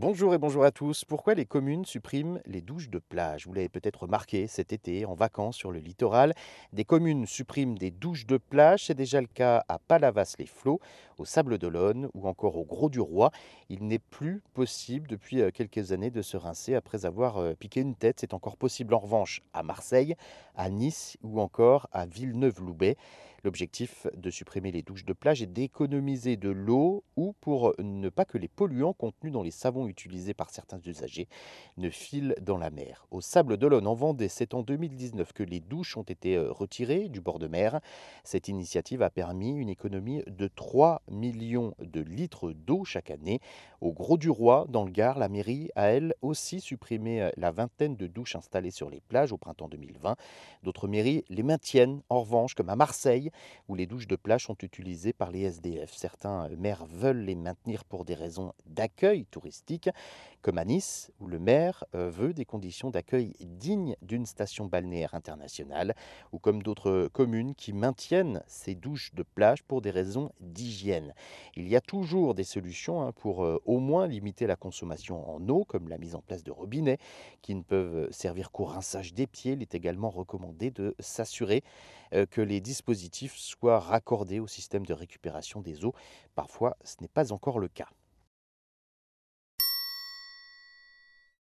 Bonjour et bonjour à tous. Pourquoi les communes suppriment les douches de plage? Vous l'avez peut-être remarqué cet été, en vacances sur le littoral, des communes suppriment des douches de plage. C'est déjà le cas à Palavas-les-Flots, au Sable d'Olonne ou encore au Gros du Roi. Il n'est plus possible depuis euh, quelques années de se rincer après avoir euh, piqué une tête. C'est encore possible en revanche à Marseille, à Nice ou encore à Villeneuve-Loubet. L'objectif de supprimer les douches de plage est d'économiser de l'eau ou pour ne pas que les polluants contenus dans les savons utilisés par certains usagers ne filent dans la mer. Au Sable d'Olonne en Vendée, c'est en 2019 que les douches ont été euh, retirées du bord de mer. Cette initiative a permis une économie de 3 millions de litres d'eau chaque année. Au Gros du Roi, dans le Gard, la mairie a elle aussi supprimé euh, la vingtaine de douches installées sur les plages au printemps 2020. D'autres mairies les maintiennent en revanche, comme à Marseille où les douches de plage sont utilisées par les SDF. Certains maires veulent les maintenir pour des raisons d'accueil touristique, comme à Nice, où le maire euh, veut des conditions d'accueil dignes d'une station balnéaire internationale, ou comme d'autres communes qui maintiennent ces douches de plage pour des raisons d'hygiène. Il y a toujours des solutions hein, pour euh, au moins limiter la consommation en eau, comme la mise en place de robinets qui ne peuvent servir qu'au rinçage des pieds. Il est également recommandé de s'assurer euh, que les dispositifs soient raccordés au système de récupération des eaux. Parfois, ce n'est pas encore le cas.